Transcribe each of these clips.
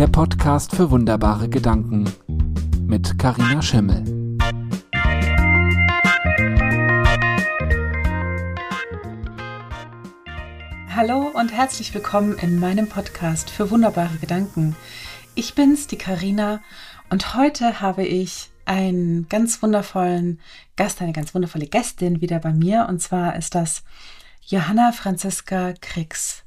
der Podcast für wunderbare Gedanken mit Karina Schimmel. Hallo und herzlich willkommen in meinem Podcast für wunderbare Gedanken. Ich bin's, die Karina, und heute habe ich einen ganz wundervollen Gast, eine ganz wundervolle Gästin wieder bei mir, und zwar ist das Johanna Franziska Kriegs.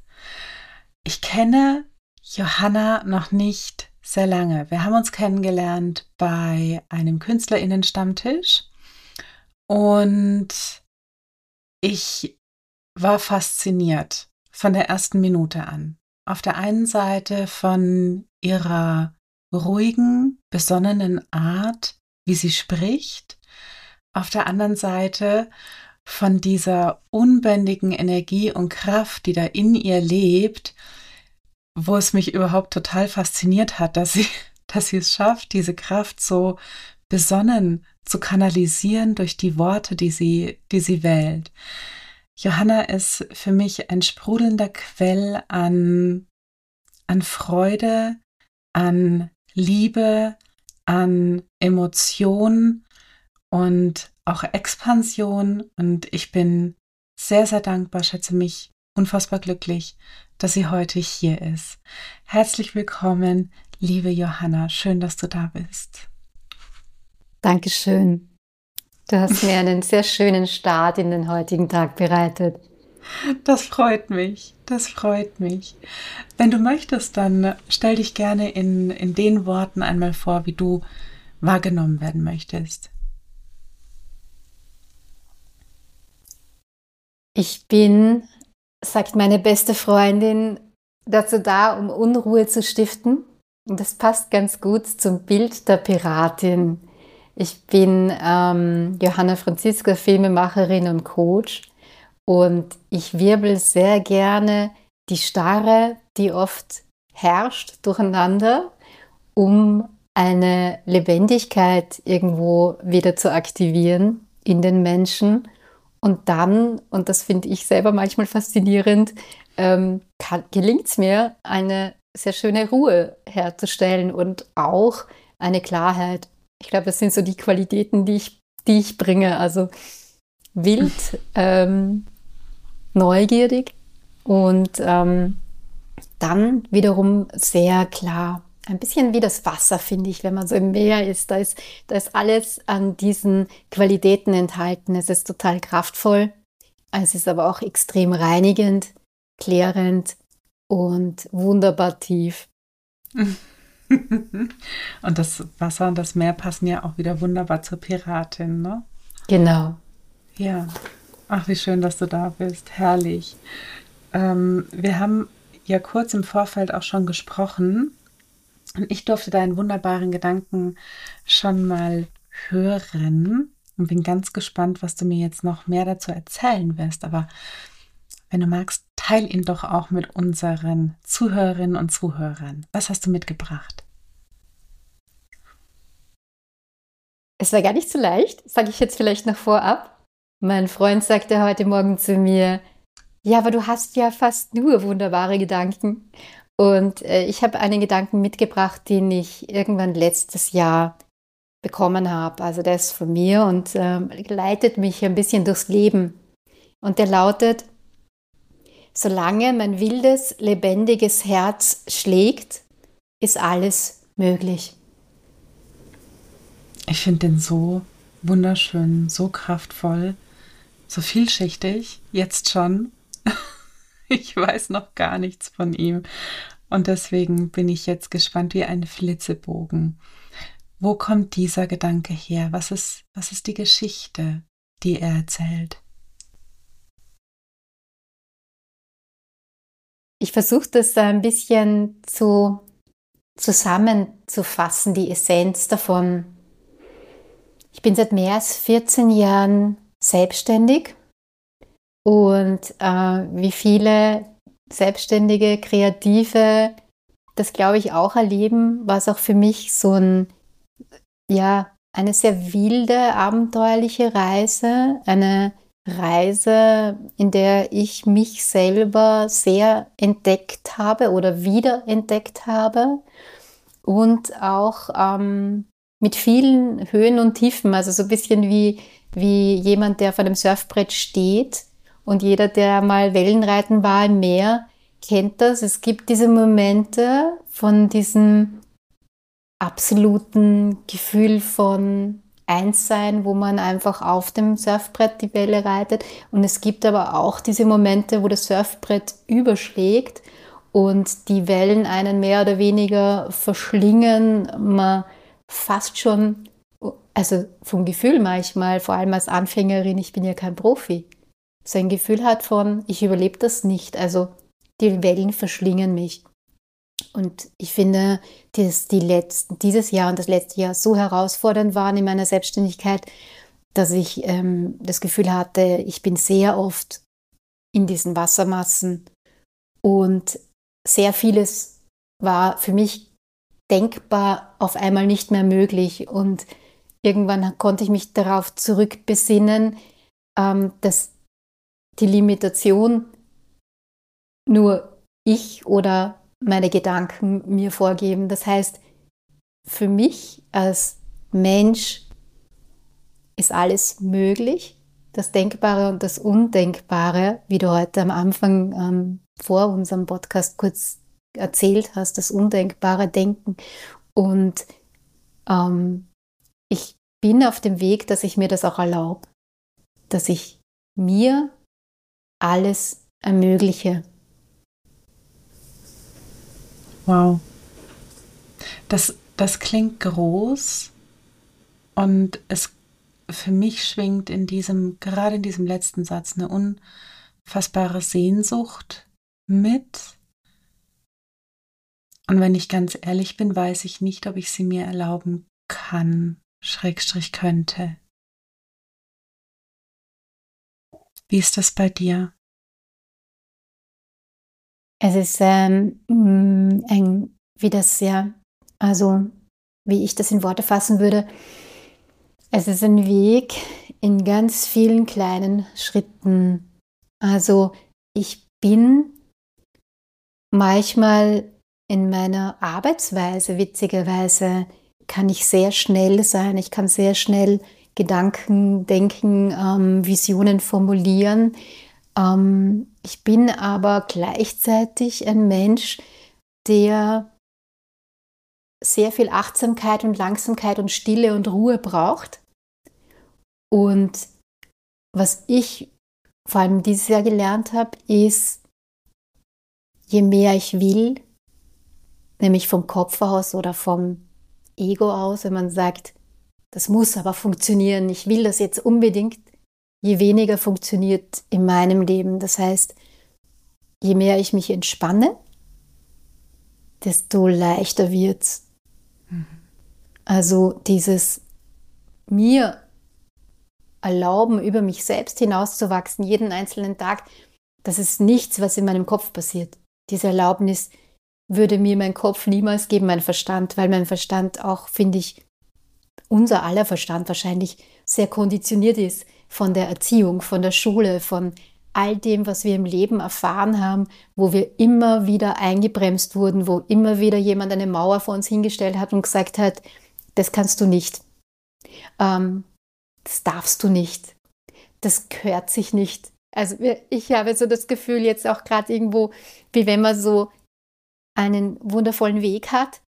Ich kenne Johanna noch nicht sehr lange. Wir haben uns kennengelernt bei einem Künstlerinnenstammtisch und ich war fasziniert von der ersten Minute an. Auf der einen Seite von ihrer ruhigen, besonnenen Art, wie sie spricht, auf der anderen Seite von dieser unbändigen Energie und Kraft, die da in ihr lebt, wo es mich überhaupt total fasziniert hat, dass sie, dass sie es schafft, diese Kraft so besonnen zu kanalisieren durch die Worte, die sie, die sie wählt. Johanna ist für mich ein sprudelnder Quell an, an Freude, an Liebe, an Emotion und auch Expansion. Und ich bin sehr, sehr dankbar, schätze mich unfassbar glücklich, dass sie heute hier ist. Herzlich willkommen, liebe Johanna. Schön, dass du da bist. Dankeschön. Du hast mir einen sehr schönen Start in den heutigen Tag bereitet. Das freut mich, das freut mich. Wenn du möchtest, dann stell dich gerne in, in den Worten einmal vor, wie du wahrgenommen werden möchtest. Ich bin sagt meine beste Freundin, dazu da, um Unruhe zu stiften. Und das passt ganz gut zum Bild der Piratin. Ich bin ähm, Johanna Franziska, Filmemacherin und Coach. Und ich wirbel sehr gerne die Starre, die oft herrscht, durcheinander, um eine Lebendigkeit irgendwo wieder zu aktivieren in den Menschen und dann, und das finde ich selber manchmal faszinierend, ähm, gelingt es mir, eine sehr schöne Ruhe herzustellen und auch eine Klarheit. Ich glaube, das sind so die Qualitäten, die ich, die ich bringe. Also wild, ähm, neugierig und ähm, dann wiederum sehr klar ein bisschen wie das Wasser, finde ich, wenn man so im Meer ist. Da ist, da ist alles an diesen Qualitäten enthalten. Es ist total kraftvoll. Es ist aber auch extrem reinigend, klärend und wunderbar tief. und das Wasser und das Meer passen ja auch wieder wunderbar zur Piratin, ne? Genau. Ja. Ach, wie schön, dass du da bist. Herrlich. Ähm, wir haben ja kurz im Vorfeld auch schon gesprochen und ich durfte deinen wunderbaren Gedanken schon mal hören und bin ganz gespannt, was du mir jetzt noch mehr dazu erzählen wirst. Aber wenn du magst, teil ihn doch auch mit unseren Zuhörerinnen und Zuhörern. Was hast du mitgebracht? Es war gar nicht so leicht, sage ich jetzt vielleicht noch vorab. Mein Freund sagte heute Morgen zu mir, ja, aber du hast ja fast nur wunderbare Gedanken. Und äh, ich habe einen Gedanken mitgebracht, den ich irgendwann letztes Jahr bekommen habe. Also der ist von mir und äh, leitet mich ein bisschen durchs Leben. Und der lautet, solange mein wildes, lebendiges Herz schlägt, ist alles möglich. Ich finde den so wunderschön, so kraftvoll, so vielschichtig, jetzt schon. Ich weiß noch gar nichts von ihm. Und deswegen bin ich jetzt gespannt wie ein Flitzebogen. Wo kommt dieser Gedanke her? Was ist, was ist die Geschichte, die er erzählt? Ich versuche das ein bisschen zu zusammenzufassen, die Essenz davon. Ich bin seit mehr als 14 Jahren selbstständig und äh, wie viele Selbstständige, Kreative das, glaube ich, auch erleben, war es auch für mich so ein, ja, eine sehr wilde, abenteuerliche Reise, eine Reise, in der ich mich selber sehr entdeckt habe oder wiederentdeckt habe und auch ähm, mit vielen Höhen und Tiefen, also so ein bisschen wie, wie jemand, der vor dem Surfbrett steht und jeder, der mal Wellenreiten war im Meer, kennt das. Es gibt diese Momente von diesem absoluten Gefühl von Einssein, wo man einfach auf dem Surfbrett die Welle reitet. Und es gibt aber auch diese Momente, wo das Surfbrett überschlägt und die Wellen einen mehr oder weniger verschlingen. Man fast schon, also vom Gefühl manchmal, vor allem als Anfängerin, ich bin ja kein Profi, so ein Gefühl hat von, ich überlebe das nicht. Also die Wellen verschlingen mich. Und ich finde, dass die letzten, dieses Jahr und das letzte Jahr so herausfordernd waren in meiner Selbstständigkeit, dass ich ähm, das Gefühl hatte, ich bin sehr oft in diesen Wassermassen und sehr vieles war für mich denkbar auf einmal nicht mehr möglich. Und irgendwann konnte ich mich darauf zurückbesinnen, ähm, dass die Limitation nur ich oder meine Gedanken mir vorgeben. Das heißt, für mich als Mensch ist alles möglich. Das Denkbare und das Undenkbare, wie du heute am Anfang ähm, vor unserem Podcast kurz erzählt hast, das undenkbare Denken. Und ähm, ich bin auf dem Weg, dass ich mir das auch erlaube, dass ich mir alles ermögliche. Wow. Das, das klingt groß und es für mich schwingt in diesem, gerade in diesem letzten Satz, eine unfassbare Sehnsucht mit. Und wenn ich ganz ehrlich bin, weiß ich nicht, ob ich sie mir erlauben kann, Schrägstrich könnte. Wie ist das bei dir? Es ist ähm, mm, ein, wie das ja, also wie ich das in Worte fassen würde, es ist ein Weg in ganz vielen kleinen Schritten. Also ich bin manchmal in meiner Arbeitsweise, witzigerweise, kann ich sehr schnell sein. Ich kann sehr schnell Gedanken denken, ähm, Visionen formulieren. Ähm, ich bin aber gleichzeitig ein Mensch, der sehr viel Achtsamkeit und Langsamkeit und Stille und Ruhe braucht. Und was ich vor allem dieses Jahr gelernt habe, ist, je mehr ich will, nämlich vom Kopf aus oder vom Ego aus, wenn man sagt, das muss aber funktionieren, ich will das jetzt unbedingt, je weniger funktioniert in meinem Leben. Das heißt, je mehr ich mich entspanne, desto leichter wird es. Mhm. Also dieses mir erlauben, über mich selbst hinauszuwachsen, jeden einzelnen Tag, das ist nichts, was in meinem Kopf passiert. Diese Erlaubnis würde mir mein Kopf niemals geben, mein Verstand, weil mein Verstand auch, finde ich, unser aller Verstand wahrscheinlich sehr konditioniert ist von der Erziehung, von der Schule, von all dem, was wir im Leben erfahren haben, wo wir immer wieder eingebremst wurden, wo immer wieder jemand eine Mauer vor uns hingestellt hat und gesagt hat, das kannst du nicht, ähm, das darfst du nicht, das gehört sich nicht. Also ich habe so das Gefühl jetzt auch gerade irgendwo, wie wenn man so einen wundervollen Weg hat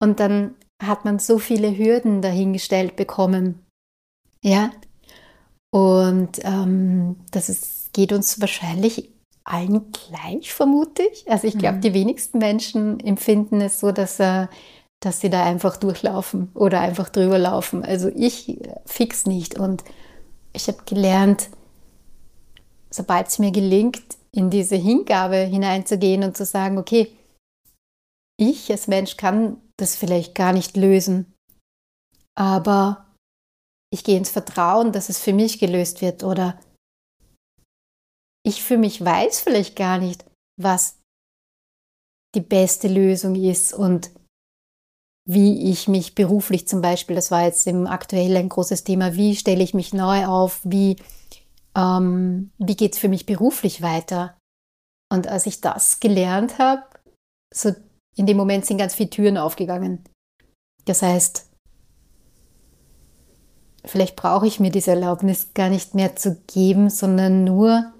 und dann hat man so viele Hürden dahingestellt bekommen. Ja, und ähm, das ist, geht uns wahrscheinlich allen gleich, vermute ich. Also ich glaube, mhm. die wenigsten Menschen empfinden es so, dass, äh, dass sie da einfach durchlaufen oder einfach drüber laufen. Also ich fix nicht. Und ich habe gelernt, sobald es mir gelingt, in diese Hingabe hineinzugehen und zu sagen, okay, ich als Mensch kann das vielleicht gar nicht lösen, aber ich gehe ins Vertrauen, dass es für mich gelöst wird oder ich für mich weiß vielleicht gar nicht, was die beste Lösung ist und wie ich mich beruflich zum Beispiel, das war jetzt im aktuell ein großes Thema, wie stelle ich mich neu auf, wie, ähm, wie geht es für mich beruflich weiter. Und als ich das gelernt habe, so in dem Moment sind ganz viele Türen aufgegangen. Das heißt, vielleicht brauche ich mir diese Erlaubnis gar nicht mehr zu geben, sondern nur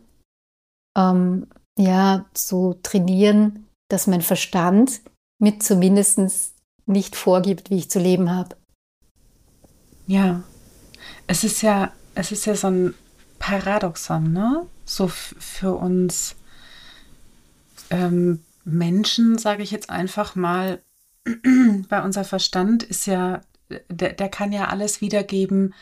ähm, ja so trainieren, dass mein Verstand mir zumindest nicht vorgibt, wie ich zu leben habe. Ja, es ist ja, es ist ja so ein Paradoxon, ne? So für uns ähm, Menschen, sage ich jetzt einfach mal, weil unser Verstand ist ja, der, der kann ja alles wiedergeben,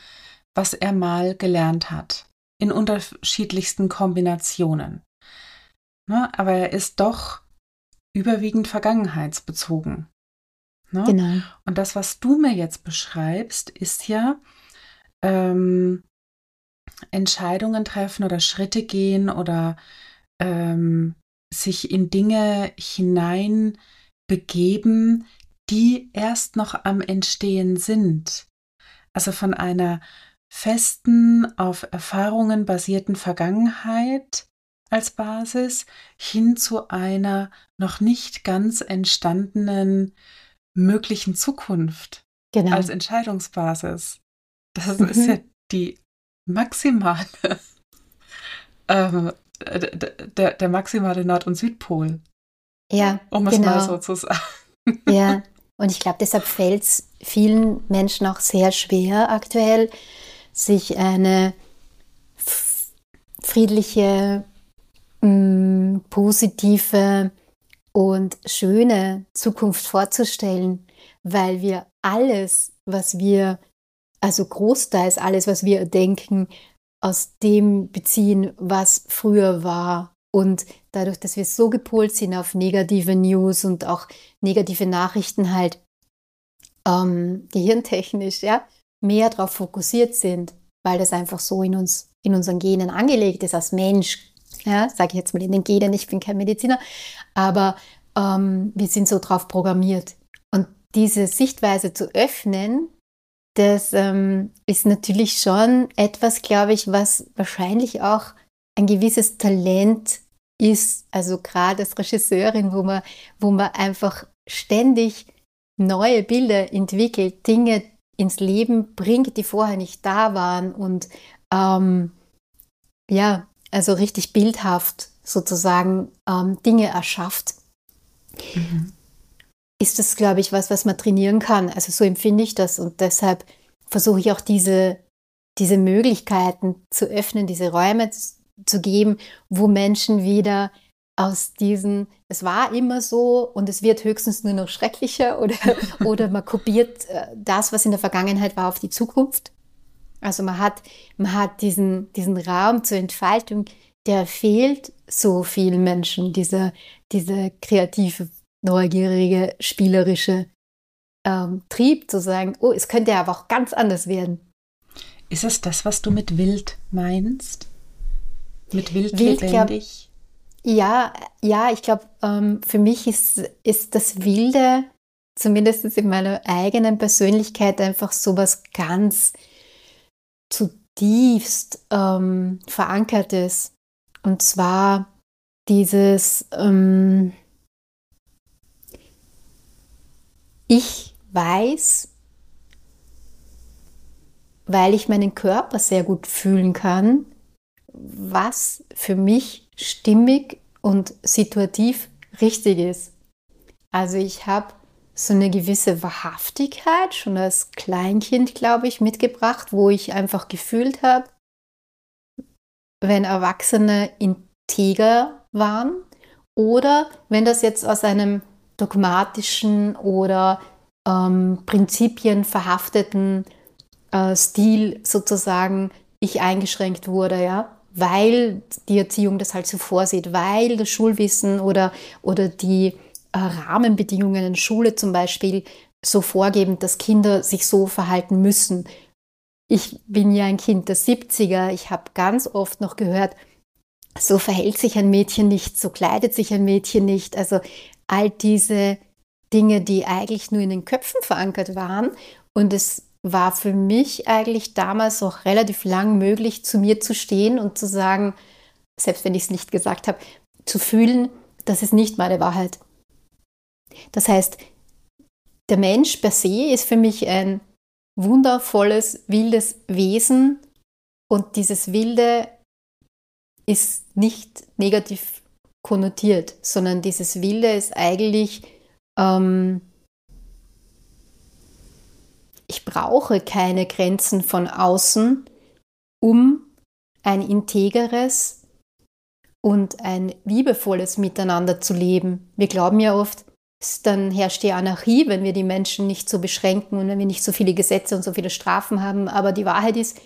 was er mal gelernt hat, in unterschiedlichsten Kombinationen. Ne? Aber er ist doch überwiegend vergangenheitsbezogen. Ne? Genau. Und das, was du mir jetzt beschreibst, ist ja ähm, Entscheidungen treffen oder Schritte gehen oder ähm, sich in Dinge hinein begeben, die erst noch am Entstehen sind. Also von einer festen, auf Erfahrungen basierten Vergangenheit als Basis hin zu einer noch nicht ganz entstandenen möglichen Zukunft genau. als Entscheidungsbasis. Das mhm. ist ja die maximale, ähm, der, der maximale Nord- und Südpol. Ja, um es genau. mal so zu sagen. Ja, und ich glaube, deshalb fällt es vielen Menschen auch sehr schwer aktuell, sich eine friedliche, mm, positive und schöne Zukunft vorzustellen, weil wir alles, was wir, also großteils alles, was wir denken, aus dem beziehen, was früher war. Und dadurch, dass wir so gepolt sind auf negative News und auch negative Nachrichten halt ähm, gehirntechnisch, ja, mehr darauf fokussiert sind, weil das einfach so in uns, in unseren Genen angelegt ist als Mensch, ja, sage ich jetzt mal in den Genen, ich bin kein Mediziner, aber ähm, wir sind so drauf programmiert. Und diese Sichtweise zu öffnen, das ähm, ist natürlich schon etwas, glaube ich, was wahrscheinlich auch ein gewisses Talent ist, also gerade als Regisseurin, wo man, wo man einfach ständig neue Bilder entwickelt, Dinge ins Leben bringt, die vorher nicht da waren und ähm, ja, also richtig bildhaft sozusagen ähm, Dinge erschafft, mhm. ist das, glaube ich, was, was man trainieren kann. Also so empfinde ich das und deshalb versuche ich auch diese, diese Möglichkeiten zu öffnen, diese Räume zu, geben, wo Menschen wieder aus diesen, es war immer so und es wird höchstens nur noch schrecklicher oder, oder man kopiert äh, das, was in der Vergangenheit war, auf die Zukunft. Also man hat, man hat diesen, diesen Raum zur Entfaltung, der fehlt so vielen Menschen, dieser, diese kreative, neugierige, spielerische ähm, Trieb zu sagen, oh, es könnte aber auch ganz anders werden. Ist es das, was du mit wild meinst? Mit wild, wild lebendig? Glaub, ja, ja, ich glaube, ähm, für mich ist, ist das Wilde, zumindest in meiner eigenen Persönlichkeit, einfach sowas ganz zutiefst ähm, verankertes. Und zwar dieses, ähm, ich weiß, weil ich meinen Körper sehr gut fühlen kann, was für mich stimmig und situativ richtig ist. Also ich habe so eine gewisse Wahrhaftigkeit schon als Kleinkind, glaube ich, mitgebracht, wo ich einfach gefühlt habe, wenn Erwachsene integer waren oder wenn das jetzt aus einem dogmatischen oder ähm, Prinzipien verhafteten äh, Stil sozusagen ich eingeschränkt wurde, ja, weil die Erziehung das halt so vorsieht, weil das Schulwissen oder, oder die äh, Rahmenbedingungen in Schule zum Beispiel so vorgeben, dass Kinder sich so verhalten müssen. Ich bin ja ein Kind der 70er. Ich habe ganz oft noch gehört, so verhält sich ein Mädchen nicht, so kleidet sich ein Mädchen nicht. Also all diese Dinge, die eigentlich nur in den Köpfen verankert waren. Und es war für mich eigentlich damals auch relativ lang möglich, zu mir zu stehen und zu sagen, selbst wenn ich es nicht gesagt habe, zu fühlen, das ist nicht meine Wahrheit. Das heißt, der Mensch per se ist für mich ein wundervolles, wildes Wesen und dieses Wilde ist nicht negativ konnotiert, sondern dieses Wilde ist eigentlich, ähm, ich brauche keine Grenzen von außen, um ein integeres und ein liebevolles Miteinander zu leben. Wir glauben ja oft, dann herrscht die Anarchie, wenn wir die Menschen nicht so beschränken und wenn wir nicht so viele Gesetze und so viele Strafen haben. Aber die Wahrheit ist,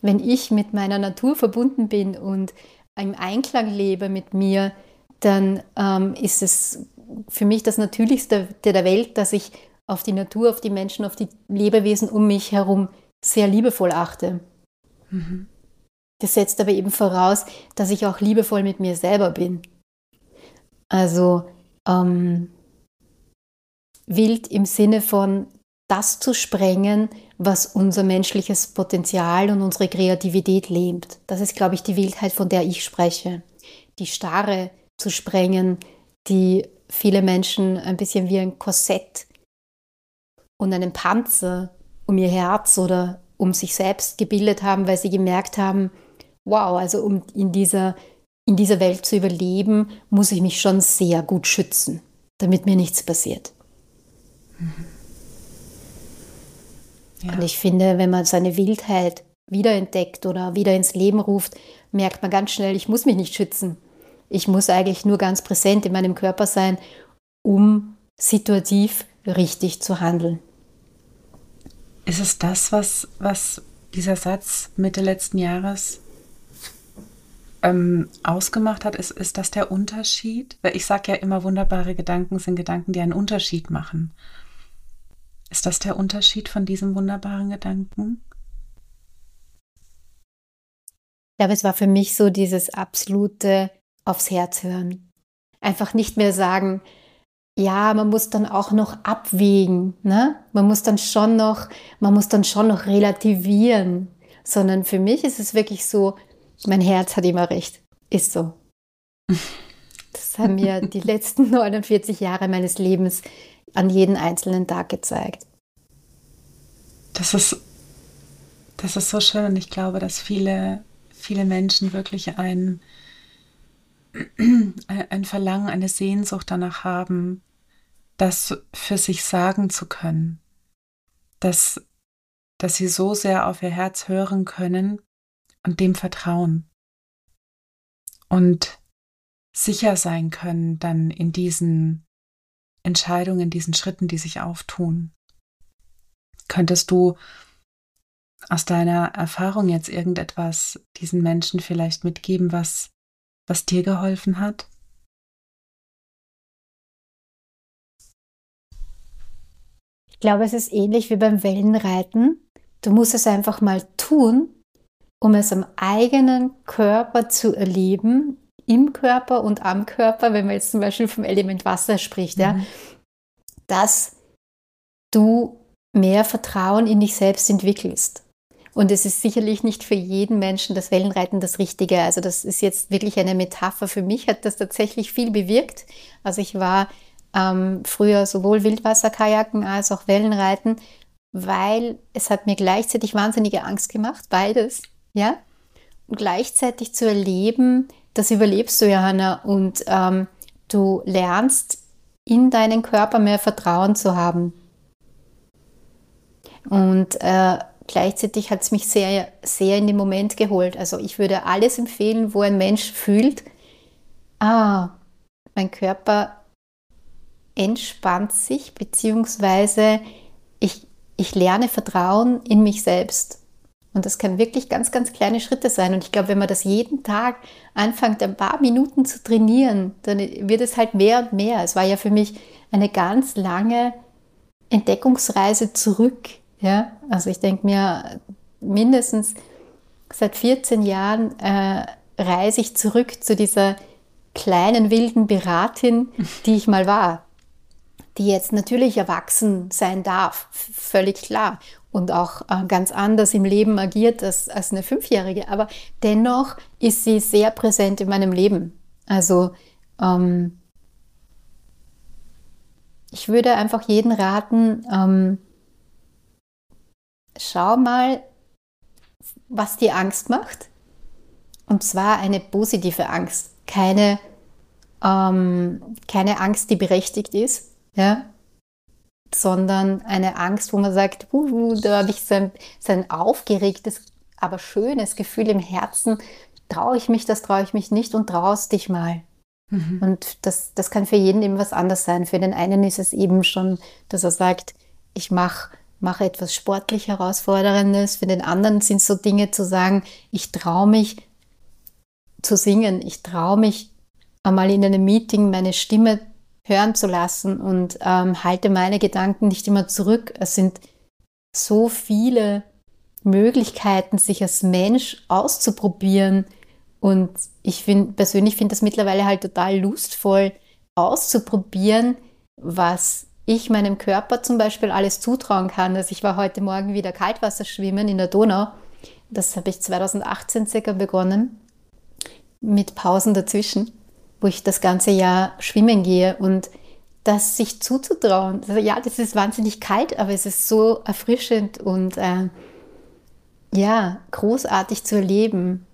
wenn ich mit meiner Natur verbunden bin und im Einklang lebe mit mir, dann ähm, ist es für mich das Natürlichste der Welt, dass ich auf die Natur, auf die Menschen, auf die Lebewesen um mich herum sehr liebevoll achte. Mhm. Das setzt aber eben voraus, dass ich auch liebevoll mit mir selber bin. Also ähm, wild im Sinne von das zu sprengen, was unser menschliches Potenzial und unsere Kreativität lähmt. Das ist, glaube ich, die Wildheit, von der ich spreche. Die Starre zu sprengen, die viele Menschen ein bisschen wie ein Korsett und einen Panzer um ihr Herz oder um sich selbst gebildet haben, weil sie gemerkt haben, wow, also um in dieser, in dieser Welt zu überleben, muss ich mich schon sehr gut schützen, damit mir nichts passiert. Mhm. Ja. Und ich finde, wenn man seine Wildheit wiederentdeckt oder wieder ins Leben ruft, merkt man ganz schnell, ich muss mich nicht schützen. Ich muss eigentlich nur ganz präsent in meinem Körper sein, um situativ richtig zu handeln. Ist es das, was, was dieser Satz Mitte letzten Jahres ähm, ausgemacht hat? Ist, ist das der Unterschied? Weil ich sage ja immer, wunderbare Gedanken sind Gedanken, die einen Unterschied machen. Ist das der Unterschied von diesem wunderbaren Gedanken? Ich glaube, es war für mich so dieses absolute aufs Herz hören. Einfach nicht mehr sagen, ja, man muss dann auch noch abwägen, ne? Man muss dann schon noch, man muss dann schon noch relativieren, sondern für mich ist es wirklich so, mein Herz hat immer recht. Ist so. Das haben mir die letzten 49 Jahre meines Lebens an jeden einzelnen Tag gezeigt. Das ist, das ist so schön und ich glaube, dass viele, viele Menschen wirklich ein, ein Verlangen, eine Sehnsucht danach haben, das für sich sagen zu können, dass, dass sie so sehr auf ihr Herz hören können und dem vertrauen und sicher sein können dann in diesen Entscheidungen, in diesen Schritten, die sich auftun. Könntest du aus deiner Erfahrung jetzt irgendetwas diesen Menschen vielleicht mitgeben, was was dir geholfen hat? Ich glaube, es ist ähnlich wie beim Wellenreiten. Du musst es einfach mal tun, um es am eigenen Körper zu erleben, im Körper und am Körper, wenn man jetzt zum Beispiel vom Element Wasser spricht, mhm. ja, dass du mehr Vertrauen in dich selbst entwickelst. Und es ist sicherlich nicht für jeden Menschen das Wellenreiten das Richtige. Also das ist jetzt wirklich eine Metapher. Für mich hat das tatsächlich viel bewirkt. Also ich war ähm, früher sowohl Wildwasserkajaken als auch Wellenreiten, weil es hat mir gleichzeitig wahnsinnige Angst gemacht, beides, ja. Und gleichzeitig zu erleben, das überlebst du, Johanna, und ähm, du lernst in deinen Körper mehr Vertrauen zu haben. Und äh, gleichzeitig hat es mich sehr, sehr in den Moment geholt. Also ich würde alles empfehlen, wo ein Mensch fühlt, ah, mein Körper entspannt sich, beziehungsweise ich, ich lerne Vertrauen in mich selbst. Und das kann wirklich ganz, ganz kleine Schritte sein. Und ich glaube, wenn man das jeden Tag anfängt, ein paar Minuten zu trainieren, dann wird es halt mehr und mehr. Es war ja für mich eine ganz lange Entdeckungsreise zurück ja, also ich denke mir, mindestens seit 14 Jahren äh, reise ich zurück zu dieser kleinen wilden Piratin, die ich mal war, die jetzt natürlich erwachsen sein darf, völlig klar, und auch äh, ganz anders im Leben agiert als, als eine Fünfjährige, aber dennoch ist sie sehr präsent in meinem Leben. Also ähm, ich würde einfach jeden raten, ähm, schau mal, was dir Angst macht. Und zwar eine positive Angst, keine, ähm, keine Angst, die berechtigt ist, ja? sondern eine Angst, wo man sagt, uh, da habe ich so ein, so ein aufgeregtes, aber schönes Gefühl im Herzen. Traue ich mich das, traue ich mich nicht und traust dich mal. Mhm. Und das, das kann für jeden eben was anders sein. Für den einen ist es eben schon, dass er sagt, ich mache mache etwas sportlich herausforderndes. Für den anderen sind so Dinge zu sagen, ich traue mich zu singen, ich traue mich einmal in einem Meeting meine Stimme hören zu lassen und ähm, halte meine Gedanken nicht immer zurück. Es sind so viele Möglichkeiten, sich als Mensch auszuprobieren. Und ich find, persönlich finde das mittlerweile halt total lustvoll, auszuprobieren, was ich meinem Körper zum Beispiel alles zutrauen kann. Also ich war heute Morgen wieder Kaltwasser schwimmen in der Donau. Das habe ich 2018 circa begonnen, mit Pausen dazwischen, wo ich das ganze Jahr schwimmen gehe und das sich zuzutrauen. Also ja, das ist wahnsinnig kalt, aber es ist so erfrischend und äh, ja, großartig zu erleben,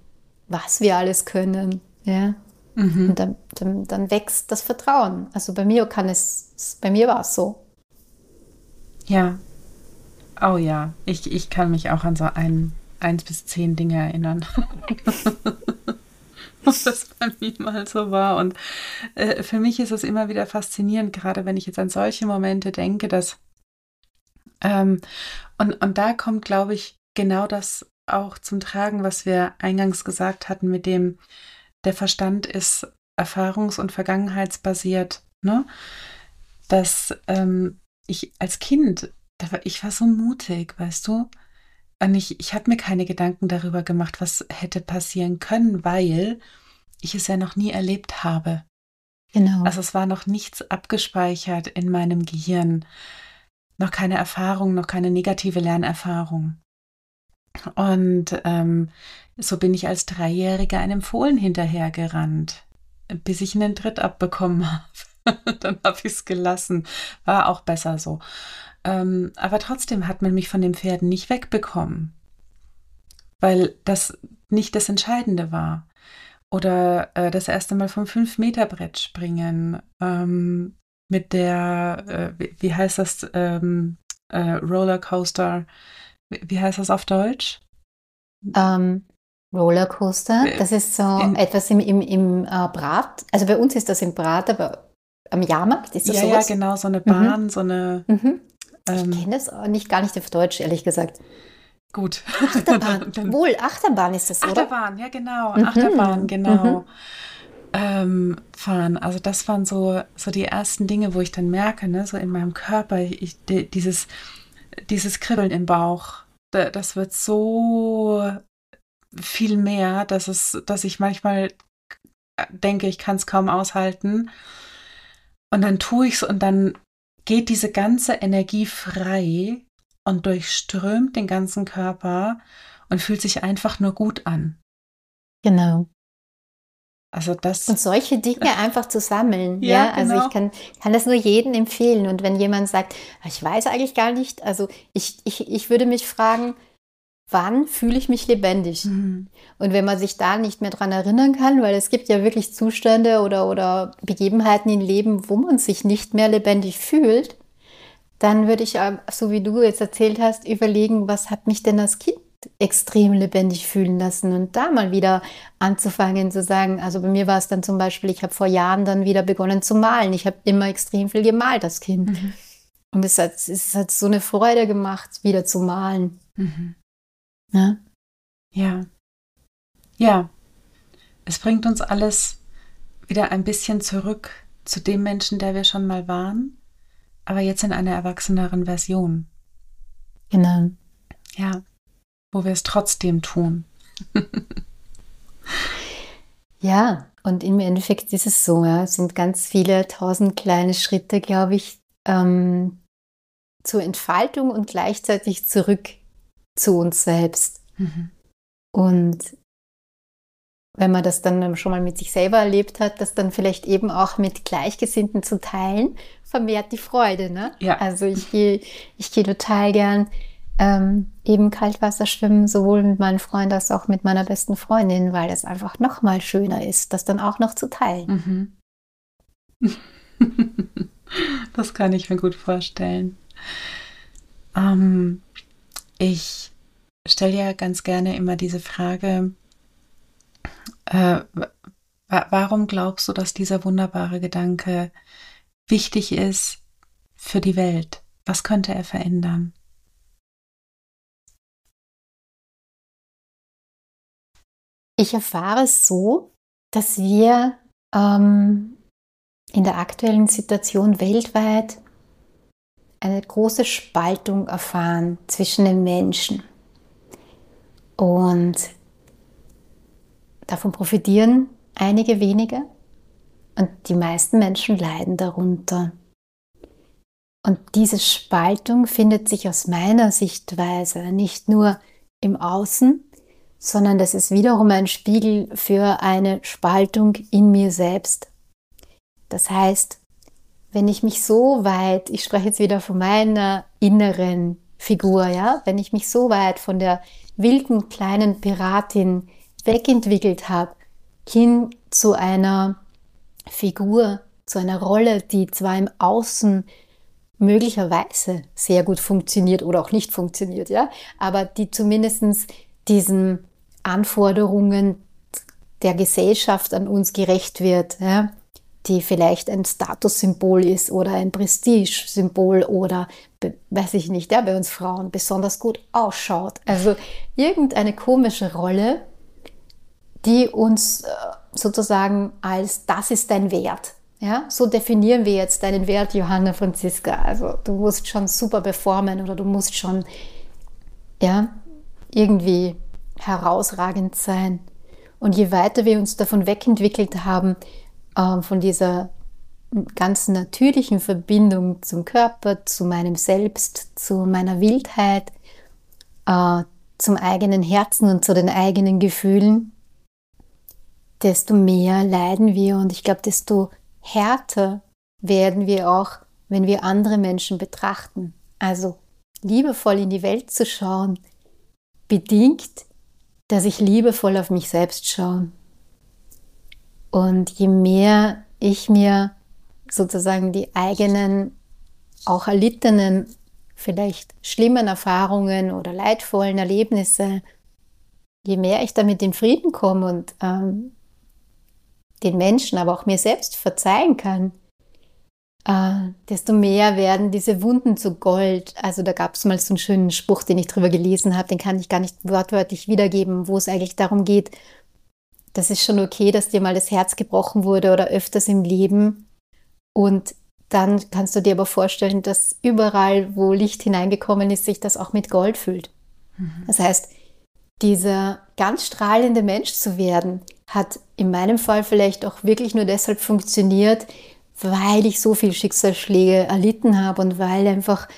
was wir alles können. Ja. Mhm. Und dann, dann, dann, wächst das Vertrauen. Also bei mir kann es, bei mir war es so. Ja. Oh ja, ich, ich kann mich auch an so ein, eins bis zehn Dinge erinnern. Ob das bei mir mal so war. Und äh, für mich ist es immer wieder faszinierend, gerade wenn ich jetzt an solche Momente denke, dass ähm, und, und da kommt, glaube ich, genau das auch zum Tragen, was wir eingangs gesagt hatten, mit dem, der Verstand ist erfahrungs- und vergangenheitsbasiert. Ne? Dass ähm, ich als Kind, war, ich war so mutig, weißt du? Und ich, ich habe mir keine Gedanken darüber gemacht, was hätte passieren können, weil ich es ja noch nie erlebt habe. Genau. Also es war noch nichts abgespeichert in meinem Gehirn. Noch keine Erfahrung, noch keine negative Lernerfahrung. Und ähm, so bin ich als Dreijährige einem Fohlen hinterhergerannt, bis ich einen Tritt abbekommen habe. Dann habe ich es gelassen. War auch besser so. Ähm, aber trotzdem hat man mich von den Pferden nicht wegbekommen, weil das nicht das Entscheidende war. Oder äh, das erste Mal vom 5-Meter-Brett springen ähm, mit der, äh, wie, wie, heißt das, ähm, äh, Rollercoaster wie heißt das auf Deutsch? Ähm, Rollercoaster, das ist so in, etwas im, im, im äh, Brat. Also bei uns ist das im Brat, aber am Jahrmarkt ist das ja, sowas? Ja, genau, so eine Bahn, mhm. so eine. Mhm. Ähm, ich kenne das auch nicht, gar nicht auf Deutsch, ehrlich gesagt. Gut. Achterbahn, wohl, Achterbahn ist das, oder? Achterbahn, ja genau, mhm. Achterbahn, genau. Mhm. Ähm, fahren. Also das waren so, so die ersten Dinge, wo ich dann merke, ne, so in meinem Körper, ich, dieses, dieses Kribbeln im Bauch, das wird so viel mehr, dass es, dass ich manchmal denke, ich kann es kaum aushalten. Und dann tue ich es und dann geht diese ganze Energie frei und durchströmt den ganzen Körper und fühlt sich einfach nur gut an. Genau. Also das. Und solche Dinge einfach zu sammeln. ja, ja? also genau. ich kann, kann das nur jedem empfehlen. Und wenn jemand sagt, ah, ich weiß eigentlich gar nicht, also ich, ich, ich würde mich fragen, wann fühle ich mich lebendig? Mhm. Und wenn man sich da nicht mehr dran erinnern kann, weil es gibt ja wirklich Zustände oder, oder Begebenheiten im Leben, wo man sich nicht mehr lebendig fühlt, dann würde ich, so wie du jetzt erzählt hast, überlegen, was hat mich denn als Kind extrem lebendig fühlen lassen und da mal wieder anzufangen zu sagen, also bei mir war es dann zum Beispiel, ich habe vor Jahren dann wieder begonnen zu malen. Ich habe immer extrem viel gemalt als Kind. Mhm. Und es hat, es hat so eine Freude gemacht, wieder zu malen. Mhm. Ja? ja. Ja. Es bringt uns alles wieder ein bisschen zurück zu dem Menschen, der wir schon mal waren, aber jetzt in einer erwachseneren Version. Genau. Ja wo wir es trotzdem tun. ja, und im Endeffekt ist es so, ja, es sind ganz viele tausend kleine Schritte, glaube ich, ähm, zur Entfaltung und gleichzeitig zurück zu uns selbst. Mhm. Und wenn man das dann schon mal mit sich selber erlebt hat, das dann vielleicht eben auch mit Gleichgesinnten zu teilen, vermehrt die Freude. Ne? Ja. Also ich gehe ich gehe total gern ähm, eben Kaltwasser schwimmen, sowohl mit meinen Freunden als auch mit meiner besten Freundin, weil es einfach noch mal schöner ist, das dann auch noch zu teilen. Mhm. das kann ich mir gut vorstellen. Ähm, ich stelle ja ganz gerne immer diese Frage, äh, warum glaubst du, dass dieser wunderbare Gedanke wichtig ist für die Welt? Was könnte er verändern? Ich erfahre es so, dass wir ähm, in der aktuellen Situation weltweit eine große Spaltung erfahren zwischen den Menschen. Und davon profitieren einige wenige und die meisten Menschen leiden darunter. Und diese Spaltung findet sich aus meiner Sichtweise nicht nur im Außen, sondern das ist wiederum ein Spiegel für eine Spaltung in mir selbst. Das heißt, wenn ich mich so weit, ich spreche jetzt wieder von meiner inneren Figur, ja, wenn ich mich so weit von der wilden kleinen Piratin wegentwickelt habe, hin zu einer Figur, zu einer Rolle, die zwar im Außen möglicherweise sehr gut funktioniert oder auch nicht funktioniert, ja, aber die zumindest diesen Anforderungen der Gesellschaft an uns gerecht wird, ja, die vielleicht ein Statussymbol ist oder ein Prestigesymbol oder, weiß ich nicht, ja, bei uns Frauen besonders gut ausschaut. Also irgendeine komische Rolle, die uns äh, sozusagen als das ist dein Wert. Ja, so definieren wir jetzt deinen Wert, Johanna Franziska. Also du musst schon super performen oder du musst schon ja, irgendwie herausragend sein. Und je weiter wir uns davon wegentwickelt haben, äh, von dieser ganz natürlichen Verbindung zum Körper, zu meinem Selbst, zu meiner Wildheit, äh, zum eigenen Herzen und zu den eigenen Gefühlen, desto mehr leiden wir und ich glaube, desto härter werden wir auch, wenn wir andere Menschen betrachten. Also liebevoll in die Welt zu schauen, bedingt dass ich liebevoll auf mich selbst schaue. Und je mehr ich mir sozusagen die eigenen, auch erlittenen, vielleicht schlimmen Erfahrungen oder leidvollen Erlebnisse, je mehr ich damit in Frieden komme und ähm, den Menschen, aber auch mir selbst verzeihen kann, äh, desto mehr werden diese Wunden zu Gold. Also da gab es mal so einen schönen Spruch, den ich drüber gelesen habe, den kann ich gar nicht wortwörtlich wiedergeben, wo es eigentlich darum geht, das ist schon okay, dass dir mal das Herz gebrochen wurde oder öfters im Leben. Und dann kannst du dir aber vorstellen, dass überall, wo Licht hineingekommen ist, sich das auch mit Gold füllt. Mhm. Das heißt, dieser ganz strahlende Mensch zu werden, hat in meinem Fall vielleicht auch wirklich nur deshalb funktioniert, weil ich so viel Schicksalsschläge erlitten habe und weil einfach,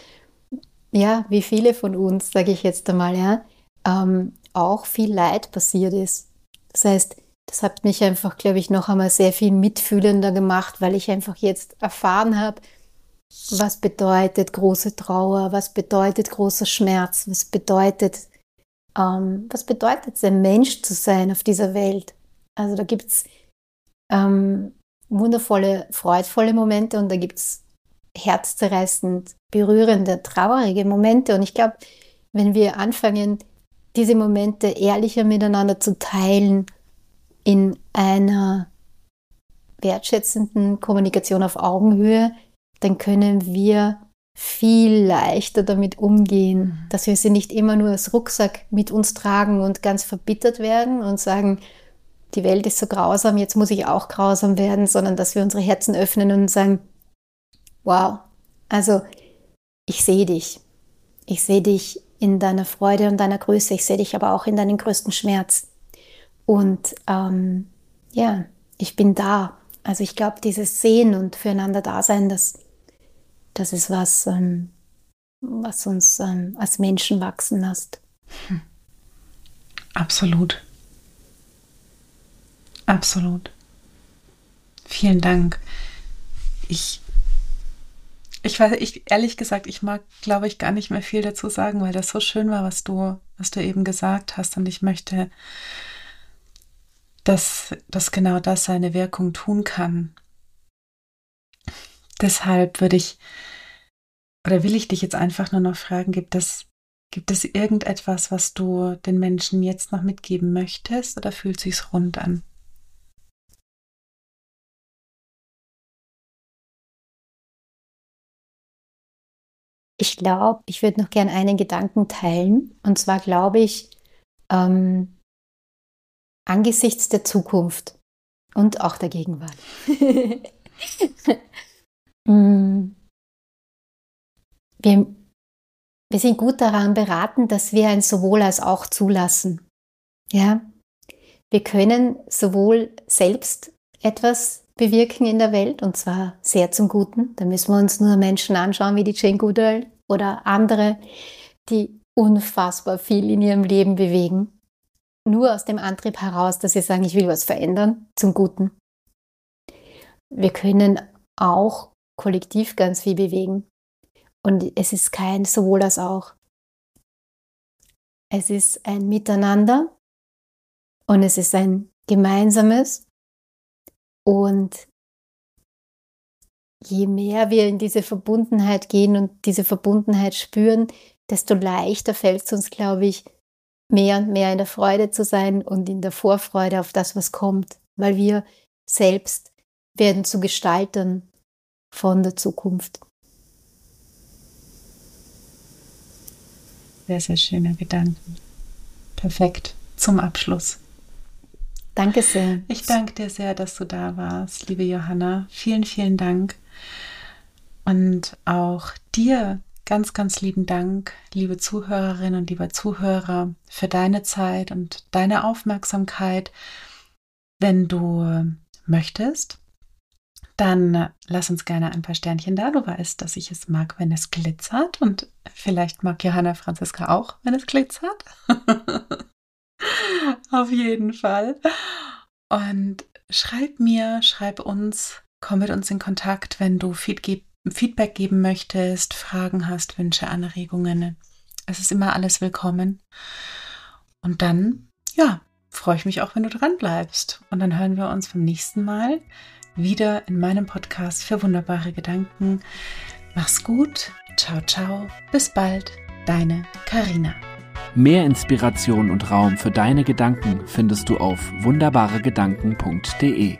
ja, wie viele von uns, sage ich jetzt einmal, ja, ähm, auch viel Leid passiert ist. Das heißt, das hat mich einfach, glaube ich, noch einmal sehr viel mitfühlender gemacht, weil ich einfach jetzt erfahren habe, was bedeutet große Trauer, was bedeutet großer Schmerz, was bedeutet, ähm, was bedeutet es, ein Mensch zu sein auf dieser Welt. Also da gibt es ähm, wundervolle, freudvolle Momente und da gibt es herzzerreißend berührende, traurige Momente. Und ich glaube, wenn wir anfangen, diese Momente ehrlicher miteinander zu teilen, in einer wertschätzenden Kommunikation auf Augenhöhe, dann können wir viel leichter damit umgehen, mhm. dass wir sie nicht immer nur als Rucksack mit uns tragen und ganz verbittert werden und sagen, die Welt ist so grausam, jetzt muss ich auch grausam werden, sondern dass wir unsere Herzen öffnen und sagen, wow, also ich sehe dich. Ich sehe dich in deiner Freude und deiner Größe, ich sehe dich aber auch in deinem größten Schmerz. Und ähm, ja, ich bin da. Also ich glaube, dieses Sehen und füreinander Dasein, das, das ist was, ähm, was uns ähm, als Menschen wachsen lässt. Absolut. Absolut. Vielen Dank. Ich, ich weiß, ich, ehrlich gesagt, ich mag, glaube ich, gar nicht mehr viel dazu sagen, weil das so schön war, was du, was du eben gesagt hast. Und ich möchte, dass, dass genau das seine Wirkung tun kann. Deshalb würde ich, oder will ich dich jetzt einfach nur noch fragen, gibt es, gibt es irgendetwas, was du den Menschen jetzt noch mitgeben möchtest oder fühlt sich's rund an? Ich glaube, ich würde noch gern einen Gedanken teilen. Und zwar glaube ich, ähm, angesichts der Zukunft und auch der Gegenwart. Mm. wir, wir sind gut daran beraten, dass wir ein sowohl als auch zulassen. Ja, wir können sowohl selbst etwas bewirken in der Welt und zwar sehr zum Guten. Da müssen wir uns nur Menschen anschauen wie die Jane Goodall oder andere, die unfassbar viel in ihrem Leben bewegen. Nur aus dem Antrieb heraus, dass sie sagen, ich will was verändern zum Guten. Wir können auch kollektiv ganz viel bewegen. Und es ist kein sowohl als auch. Es ist ein Miteinander und es ist ein gemeinsames. Und je mehr wir in diese Verbundenheit gehen und diese Verbundenheit spüren, desto leichter fällt es uns, glaube ich, mehr und mehr in der Freude zu sein und in der Vorfreude auf das, was kommt, weil wir selbst werden zu Gestaltern von der Zukunft. Sehr, sehr schöne Gedanken. Perfekt zum Abschluss. Danke sehr. Ich danke dir sehr, dass du da warst, liebe Johanna. Vielen, vielen Dank. Und auch dir ganz, ganz lieben Dank, liebe Zuhörerinnen und lieber Zuhörer, für deine Zeit und deine Aufmerksamkeit. Wenn du möchtest, dann lass uns gerne ein paar Sternchen da. Du weißt, dass ich es mag, wenn es glitzert. Und vielleicht mag Johanna Franziska auch, wenn es glitzert. Auf jeden Fall. Und schreib mir, schreib uns, komm mit uns in Kontakt, wenn du Feedback geben möchtest, Fragen hast, Wünsche, Anregungen. Es ist immer alles willkommen. Und dann, ja, freue ich mich auch, wenn du dran bleibst. Und dann hören wir uns beim nächsten Mal wieder in meinem Podcast für wunderbare Gedanken. Mach's gut. Ciao, ciao. Bis bald. Deine Karina. Mehr Inspiration und Raum für deine Gedanken findest du auf wunderbaregedanken.de.